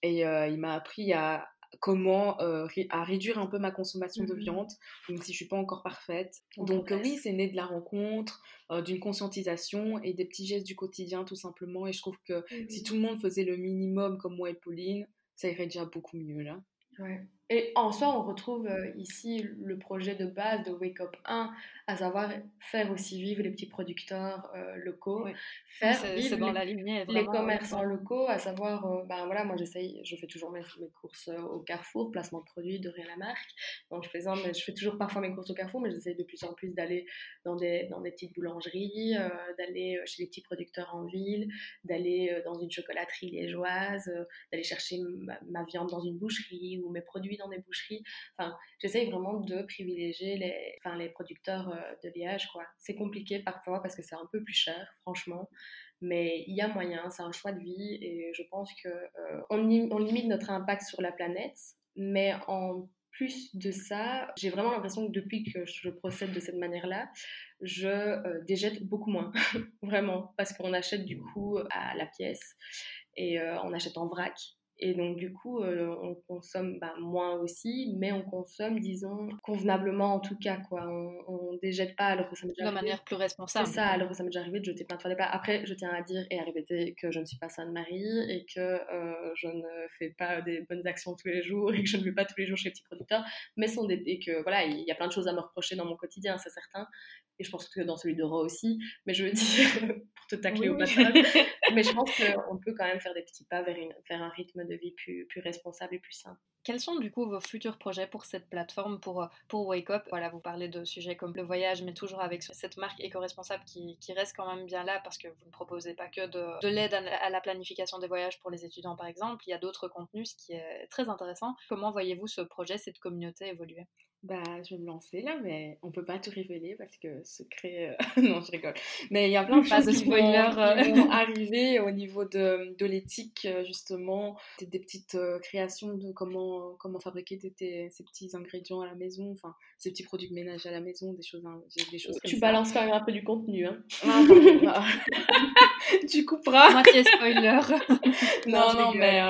Et il m'a appris à comment euh, à réduire un peu ma consommation de mmh viande, même si je suis pas encore parfaite. Donc oui, c'est né de la rencontre, euh, d'une conscientisation et des petits gestes du quotidien tout simplement. Et je trouve que si tout le monde faisait le minimum comme moi et Pauline, ça irait déjà beaucoup mieux là. Ouais. Et en soi, on retrouve ici le projet de base de Wake Up 1, à savoir faire aussi vivre les petits producteurs euh, locaux, faire vivre dans les, la lignée, les commerçants locaux, à savoir, euh, ben voilà, moi j'essaye, je fais toujours mes, mes courses euh, au Carrefour, placement de produits, de rien la marque, donc je mais je fais toujours parfois mes courses au Carrefour, mais j'essaye de plus en plus d'aller dans des, dans des petites boulangeries, d'aller chez les petits producteurs en ville, d'aller dans une chocolaterie liégeoise, d'aller chercher ma, ma, viande dans une boucherie ou mes produits dans des boucheries, enfin, j'essaye vraiment de privilégier les, enfin, les producteurs euh, de Liège. Quoi. C'est compliqué parfois parce que c'est un peu plus cher, franchement. Mais il y a moyen, c'est un choix de vie et je pense que euh, on, limite notre impact sur la planète, mais en plus de ça, j'ai vraiment l'impression que depuis que je procède de cette manière-là, je euh, déjette beaucoup moins, vraiment, parce qu'on achète du coup à la pièce et on achète en vrac et donc, du coup, euh, on consomme bah, moins aussi, mais on consomme, disons, convenablement en tout cas, quoi. On, ne déjette pas alors que ça m'est déjà De manière plus responsable. C'est ça, alors que ça m'est déjà arrivé de jeter plein de fois des plats. Après, je tiens à dire et à répéter que je ne suis pas Sainte-Marie et que euh, je ne fais pas des bonnes actions tous les jours et que je ne vais pas tous les jours chez les petits producteurs, mais sont des, et que voilà, il y a plein de choses à me reprocher dans mon quotidien, c'est certain et je pense que dans celui de Ro aussi, mais je veux dire, pour te tacler au passage, mais je pense qu'on peut quand même faire des petits pas vers, une, vers un rythme de vie plus, responsable et plus sain. Quels sont du coup vos futurs projets pour cette plateforme, pour, pour Wake Up? Voilà, vous parlez de sujets comme le voyage, mais toujours avec cette marque éco-responsable qui, qui, reste quand même bien là parce que vous ne proposez pas que de, de l'aide à la planification des voyages pour les étudiants par exemple, il y a d'autres contenus, ce qui est très intéressant. Comment voyez-vous ce projet, cette communauté évoluer? Bah, je vais me lancer là, mais on peut pas tout révéler parce que secret. Euh, non, je rigole. Mais il y a plein de choses qui, vont, euh. arriver au niveau de, de l'éthique, euh, justement. Des, des petites créations de comment, comment fabriquer ces petits ingrédients à la maison, enfin, ces petits produits de ménage à la maison, des choses, hein, des choses Tu balances quand même un peu du contenu, hein. Ah, tu couperas. Moitié spoiler. non, non, mais.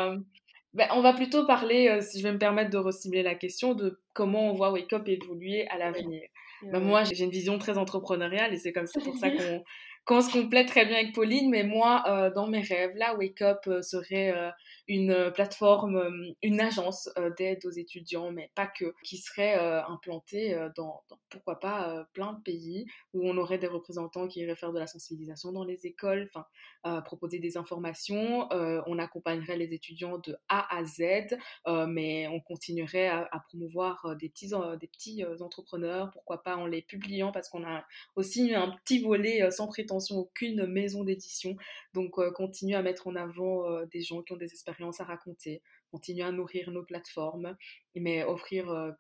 Ben, on va plutôt parler, euh, si je vais me permettre de recibler la question, de comment on voit Wake Up évoluer à l'avenir. Ben, moi, j'ai une vision très entrepreneuriale et c'est comme ça pour ça qu'on se complète très bien avec Pauline. Mais moi, euh, dans mes rêves, là, Wake Up euh, serait une euh, plateforme, euh, une agence euh, d'aide aux étudiants, mais pas que, qui serait implantée dans, pourquoi pas, plein de pays où on aurait des représentants qui iraient faire de la sensibilisation dans les écoles, enfin, proposer des informations, on accompagnerait les étudiants de A à Z, mais on continuerait à, promouvoir des petits, des petits entrepreneurs, pourquoi pas en les publiant, parce qu'on a aussi un petit volet sans prétention aucune maison d'édition, donc continuer à mettre en avant des gens qui ont des expériences à raconter, continuer à nourrir nos plateformes, mais offrir euh,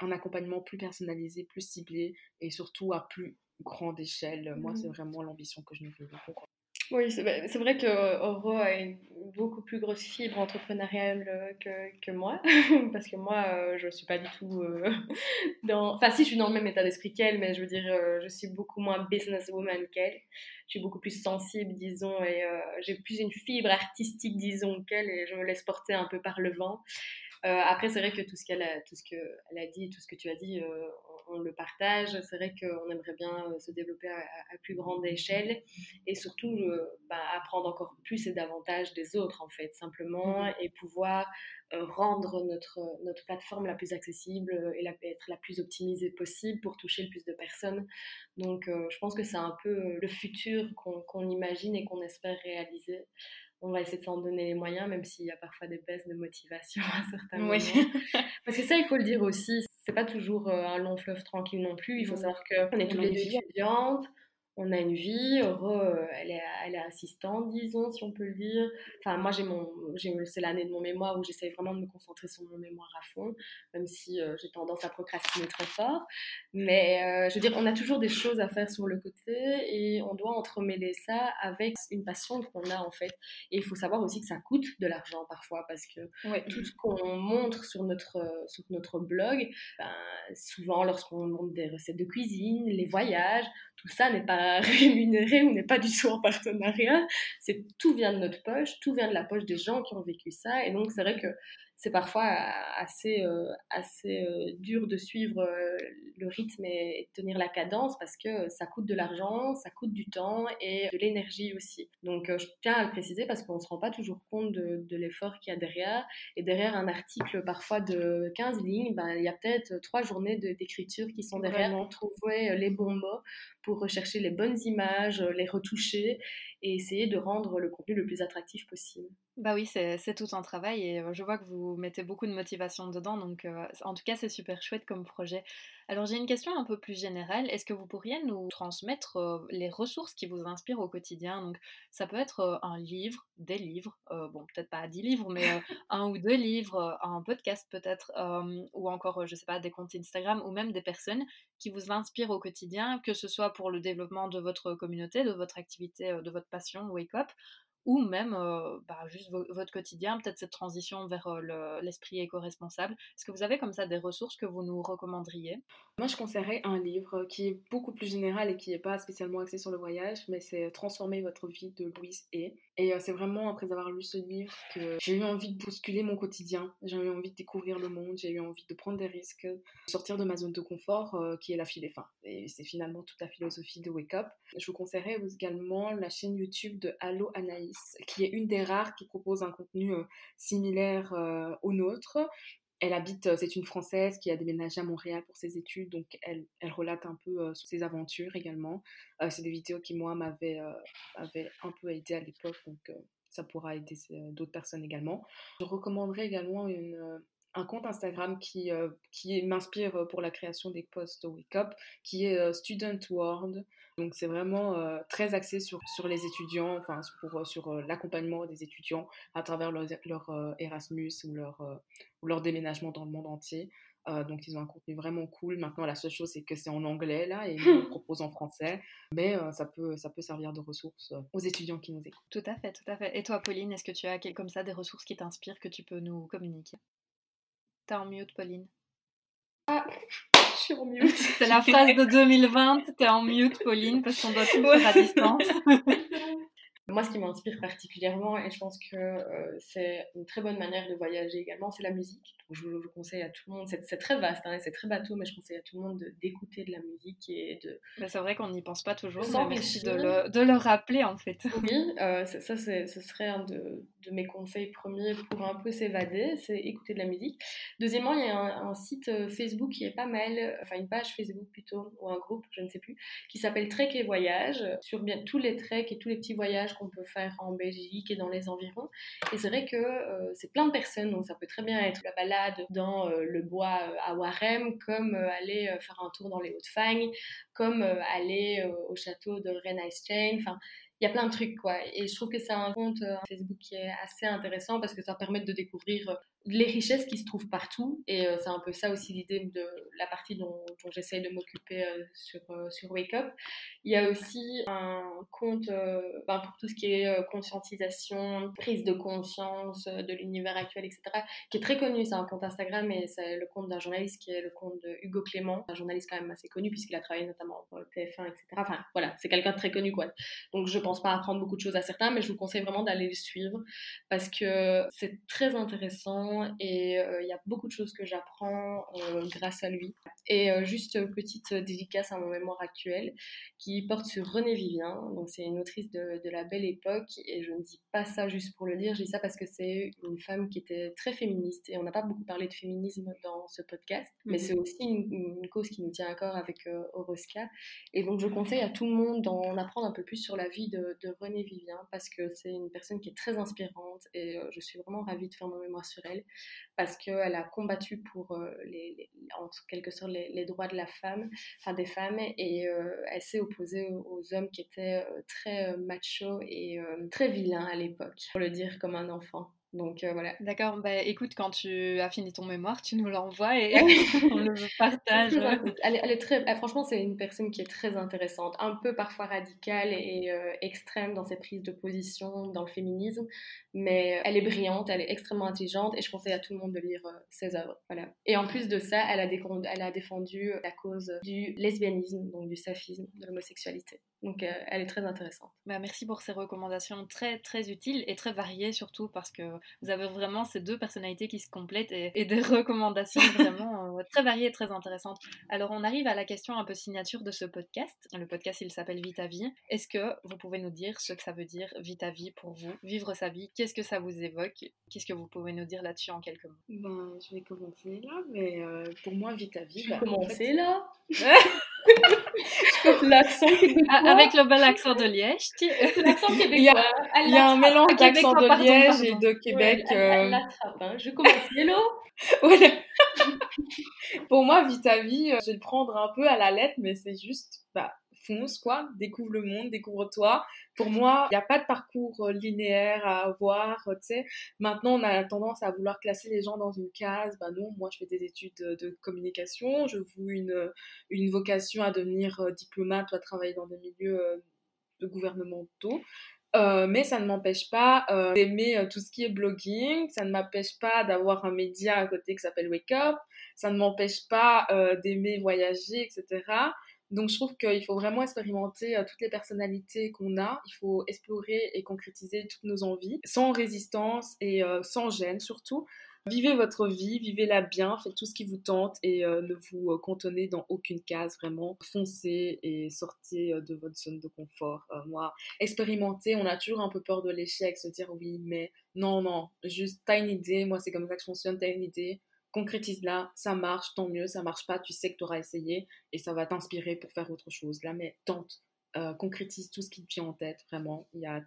un accompagnement plus personnalisé, plus ciblé et surtout à plus grande échelle. Moi, c'est mmh. vraiment l'ambition que je nous veux. Oui, c'est vrai que Oro a une beaucoup plus grosse fibre entrepreneuriale euh, que, moi, parce que moi, euh, je ne suis pas du tout dans... Enfin, si, je suis dans le même état d'esprit qu'elle, mais je veux dire, je suis beaucoup moins businesswoman qu'elle je suis beaucoup plus sensible, disons, et euh, j'ai plus une fibre artistique, disons, qu'elle, et je me laisse porter un peu par le vent. après, c'est vrai que tout ce qu'elle a, tout a dit, tout ce que tu as dit, on le partage. C'est vrai qu'on aimerait bien euh, se développer à, plus grande échelle et surtout euh, bah, apprendre encore plus et davantage des autres, en fait, simplement, mm-hmm. et pouvoir euh, rendre notre, notre plateforme la plus accessible et la, être la plus optimisée possible pour toucher le plus de personnes. Donc, je pense que c'est un peu le futur qu'on imagine et qu'on espère réaliser on va essayer de s'en donner les moyens, même s'il y a parfois des baisses de motivation à certains moments. Parce que ça, il faut le dire aussi, c'est pas toujours euh, un long fleuve tranquille non plus. Il faut savoir qu'on est toutes les deux étudiantes, on a une vie, euh, elle, est, elle est assistante, disons, si on peut le dire. Enfin, moi, j'ai mon, c'est l'année de mon mémoire où j'essaie vraiment de me concentrer sur mon mémoire à fond, même si euh, j'ai tendance à procrastiner très fort. Mais euh, je veux dire, on a toujours des choses à faire sur le côté et on doit entremêler ça avec une passion qu'on a en fait. Et il faut savoir aussi que ça coûte de l'argent parfois parce que tout ce qu'on montre sur notre, sur notre blog, ben, souvent lorsqu'on montre des recettes de cuisine, les voyages, tout ça n'est pas rémunéré ou n'est pas du tout en partenariat. C'est tout vient de notre poche, tout vient de la poche des gens qui ont vécu ça. Et donc c'est vrai que c'est parfois assez, euh, assez euh, dur de suivre euh, le rythme et, tenir la cadence parce que ça coûte de l'argent, ça coûte du temps et de l'énergie aussi. Donc je tiens à le préciser parce qu'on ne se rend pas toujours compte de, l'effort qu'il y a derrière. Et derrière un article parfois de 15 lignes, ben, il y a peut-être trois journées d'écriture qui sont derrière pour trouver les bons mots, pour rechercher les bonnes images, les retoucher et essayer de rendre le contenu le plus attractif possible. Bah oui, c'est tout un travail et je vois que vous mettez beaucoup de motivation dedans, donc en tout cas c'est super chouette comme projet. Alors j'ai une question un peu plus générale, est-ce que vous pourriez nous transmettre les ressources qui vous inspirent au quotidien? Donc ça peut être un livre, des livres, bon peut-être pas 10 livres, mais un ou deux livres, un podcast peut-être, ou encore je sais pas des comptes Instagram ou même des personnes qui vous inspirent au quotidien, que ce soit pour le développement de votre communauté, de votre activité, de votre passion Wake Up, ou même bah, juste votre quotidien, peut-être cette transition vers l'esprit éco-responsable. Est-ce que vous avez comme ça des ressources que vous nous recommanderiez? Moi, je conseillerais un livre qui est beaucoup plus général et qui n'est pas spécialement axé sur le voyage, mais c'est Transformer votre vie de Louise E. Et euh, c'est vraiment après avoir lu ce livre que j'ai eu envie de bousculer mon quotidien, j'ai eu envie de découvrir le monde, j'ai eu envie de prendre des risques, de sortir de ma zone de confort qui est la file des fins. Et c'est finalement toute la philosophie de Wake Up. Je vous conseillerais également la chaîne YouTube de Allo Anaïs qui est une des rares qui propose un contenu euh, similaire euh, au nôtre. Elle habite, c'est une Française qui a déménagé à Montréal pour ses études, donc elle, elle relate un peu ses aventures également. c'est des vidéos qui, moi, m'avaient un peu aidé à l'époque, donc ça pourra aider d'autres personnes également. Je recommanderais également une, un compte Instagram qui, qui m'inspire pour la création des posts Wake Up, qui est Student World. Donc c'est vraiment euh, très axé sur, sur les étudiants, enfin pour, euh, sur euh, l'accompagnement des étudiants à travers leur, leur Erasmus ou leur, ou leur déménagement dans le monde entier. donc ils ont un contenu vraiment cool. Maintenant la seule chose c'est que c'est en anglais là et ils le proposent en français, mais ça, peut, ça peut servir de ressource aux étudiants qui nous écoutent. Tout à fait, tout à fait. Et toi Pauline, est-ce que tu as comme ça des ressources qui t'inspirent que tu peux nous communiquer? T'es en mute Pauline. Ah je suis en mute. C'est la phrase de 2020, t'es en mute, Pauline, parce qu'on doit tout faire à distance. Moi, ce qui m'inspire particulièrement, et je pense que euh, c'est une très bonne manière de voyager également, c'est la musique je, conseille à tout le monde, c'est très vaste, hein, c'est très bateau, mais je conseille à tout le monde d'écouter de, la musique et de. Bah, c'est vrai qu'on n'y pense pas toujours, mais merci de le, de le, rappeler en fait. Oui, euh, ça, ce serait un de, de, mes conseils premiers pour un peu s'évader, c'est écouter de la musique. Deuxièmement, il y a un, site euh, Facebook qui est pas mal, enfin une page Facebook plutôt, ou un groupe, je ne sais plus, qui s'appelle Trek et Voyage, sur bien tous les treks et tous les petits voyages qu'on peut faire en Belgique et dans les environs. Et c'est vrai que euh, c'est plein de personnes, donc ça peut très bien être la balade dans euh, le bois euh, à Warem, comme aller faire un tour dans les Hauts-de-Fagne, comme aller au château de Chain. Enfin, il y a plein de trucs quoi. Et je trouve que c'est un compte Facebook qui est assez intéressant parce que ça permet de découvrir les richesses qui se trouvent partout. Et euh, c'est un peu ça aussi l'idée de la partie dont, j'essaye de m'occuper euh, sur, euh, sur Wake Up. Il y a aussi un compte ben, pour tout ce qui est conscientisation, prise de conscience de l'univers actuel, etc., qui est très connu. C'est un compte Instagram et c'est le compte d'un journaliste qui est le compte de Hugo Clément, un journaliste quand même assez connu puisqu'il a travaillé notamment pour le TF1, etc. Enfin voilà, c'est quelqu'un de très connu quoi. Donc je pense pas apprendre beaucoup de choses à certains, mais je vous conseille vraiment d'aller le suivre parce que c'est très intéressant et euh, il y a beaucoup de choses que j'apprends euh, grâce à lui. Et juste petite dédicace à mon mémoire actuel qui porte sur René Vivien. Donc c'est une autrice de, de, la belle époque et je ne dis pas ça juste pour le dire, je dis ça parce que c'est une femme qui était très féministe et on n'a pas beaucoup parlé de féminisme dans ce podcast, mais mhm. c'est aussi une, cause qui nous tient à cœur avec Oroska. Et donc je conseille à tout le monde d'en apprendre un peu plus sur la vie de, de René Vivien parce que c'est une personne qui est très inspirante et je suis vraiment ravie de faire mon mémoire sur elle parce qu'elle a combattu pour euh, les, en quelque sorte les, droits de la femme, enfin des femmes, et euh, elle s'est opposée aux, hommes qui étaient euh, très machos et très vilains à l'époque, pour le dire comme un enfant. Donc euh, voilà. D'accord, bah, écoute, quand tu as fini ton mémoire, tu nous l'envoies et on le partage. elle, elle, est très, franchement, c'est une personne qui est très intéressante, un peu parfois radicale et euh, extrême dans ses prises de position dans le féminisme, mais elle est brillante, elle est extrêmement intelligente et je conseille à tout le monde de lire euh, ses œuvres. Voilà. Et en plus de ça, elle a, elle a défendu la cause du lesbianisme, donc du saphisme, de l'homosexualité. Donc elle est très intéressante. Bah, merci pour ces recommandations très très utiles et très variées surtout parce que vous avez vraiment ces deux personnalités qui se complètent et, des recommandations vraiment euh, très variées et très intéressantes. Alors on arrive à la question un peu signature de ce podcast. Le podcast il s'appelle Vita Vie. Est-ce que vous pouvez nous dire ce que ça veut dire Vita Vie pour vous? Vivre sa vie, qu'est-ce que ça vous évoque? Qu'est-ce que vous pouvez nous dire là-dessus en quelques mots? Ben, Je vais commencer là, mais euh, pour moi Vita Vie... Je vais bah, commencer là l'accent ah, Avec le bel accent de Liège. L'accent québécois. Il y a, il y a un mélange d'accent de Liège et de Québec. Elle, euh. hein. Je commence hello? Pour moi, Vita Vie, euh, je vais le prendre un peu à la lettre, mais c'est juste, bah, fonce. Découvre le monde, découvre-toi. Pour moi, il n'y a pas de parcours euh, linéaire à avoir, sais. Maintenant, on a tendance à vouloir classer les gens dans une case. Ben non, moi, je fais des études de, communication. Je voue une, une vocation à devenir euh, diplomate ou à travailler dans des milieux euh, de gouvernementaux. mais ça ne m'empêche pas d'aimer tout ce qui est blogging, ça ne m'empêche pas d'avoir un média à côté qui s'appelle Wake Up, ça ne m'empêche pas d'aimer voyager, etc. Donc je trouve qu'il faut vraiment expérimenter euh, toutes les personnalités qu'on a, il faut explorer et concrétiser toutes nos envies, sans résistance et euh, sans gêne surtout. Vivez votre vie, vivez-la bien, faites tout ce qui vous tente et euh, ne vous contenez dans aucune case, vraiment. Foncez et sortez de votre zone de confort. moi, expérimenter, on a toujours un peu peur de l'échec, se dire oui, mais non, non, juste t'as une idée, moi c'est comme ça que je fonctionne, t'as une idée, concrétise là, ça marche, tant mieux, ça marche pas, tu sais que tu auras essayé et ça va t'inspirer pour faire autre chose. Là, mais tente, euh, concrétise tout ce qui te vient en tête, vraiment, il y a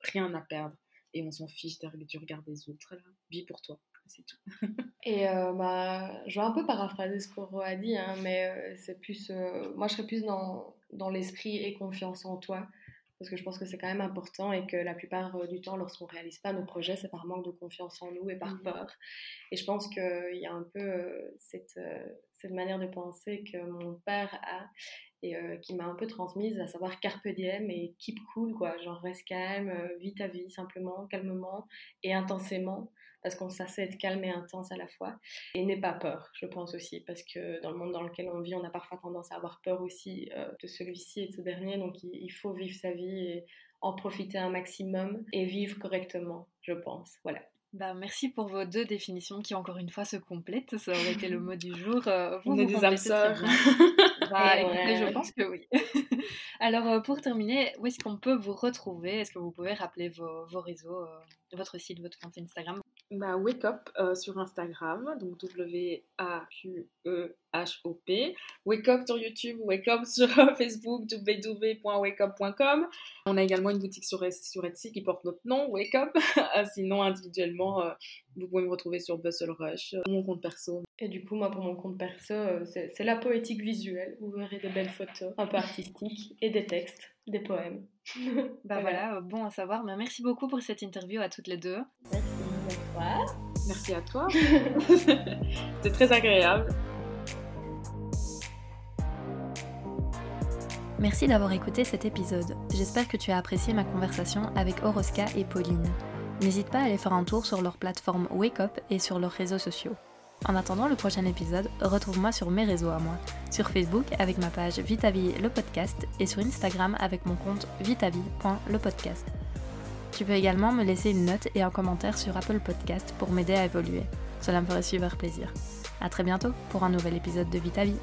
rien à perdre et on s'en fiche du regard des autres. Là, vis pour toi, c'est tout. et euh, bah, je vais un peu paraphraser ce qu'Oro a dit, hein, mais euh, c'est plus, moi je serais plus dans, dans l'esprit et confiance en toi parce que je pense que c'est quand même important et que la plupart euh, du temps, lorsqu'on ne réalise pas nos projets, c'est par manque de confiance en nous et par mmh. peur. Et je pense qu'il y a un peu euh, cette, euh, cette, manière de penser que mon père a et qui m'a un peu transmise, à savoir carpe diem et keep cool, quoi. Genre reste calme, vis ta vie simplement, calmement et intensément parce qu'on sait être calme et intense à la fois. Et n'aie pas peur, je pense aussi, parce que dans le monde dans lequel on vit, on a parfois tendance à avoir peur aussi euh, de celui-ci et de ce dernier. Donc il, faut vivre sa vie et en profiter un maximum et vivre correctement, je pense. Voilà. Bah, merci pour vos deux définitions qui, encore une fois, se complètent. Ça aurait été le mot du jour. Euh, vous on est des âmes sœurs. Bah, je pense que oui. Alors, euh, pour terminer, où est-ce qu'on peut vous retrouver? Est-ce que vous pouvez rappeler vos, vos réseaux, votre site, votre compte Instagram? Bah, Wake Up euh, sur Instagram, donc W-A-Q-E-H-O-P. Wake Up sur YouTube, Wake Up sur Facebook, www.wakeup.com. On a également une boutique sur, sur Etsy qui porte notre nom, Wake Up. Sinon, individuellement, euh, vous pouvez me retrouver sur Bustle Rush, euh, mon compte perso. Et du coup, moi, pour mon compte perso, c'est la poétique visuelle. Vous verrez des belles photos, un peu artistiques, et des textes, des poèmes. bah voilà, bon à savoir. Mais merci beaucoup pour cette interview à toutes les deux. Merci. Merci à toi. C'était très agréable. Merci d'avoir écouté cet épisode. J'espère que tu as apprécié ma conversation avec Oroska et Pauline. N'hésite pas à aller faire un tour sur leur plateforme Wake Up et sur leurs réseaux sociaux. En attendant le prochain épisode, retrouve-moi sur mes réseaux à moi. Sur Facebook avec ma page Vitavie le podcast et sur Instagram avec mon compte vitavie.lepodcast. Tu peux également me laisser une note et un commentaire sur Apple Podcast pour m'aider à évoluer. Cela me ferait super plaisir. À très bientôt pour un nouvel épisode de Vita Vie.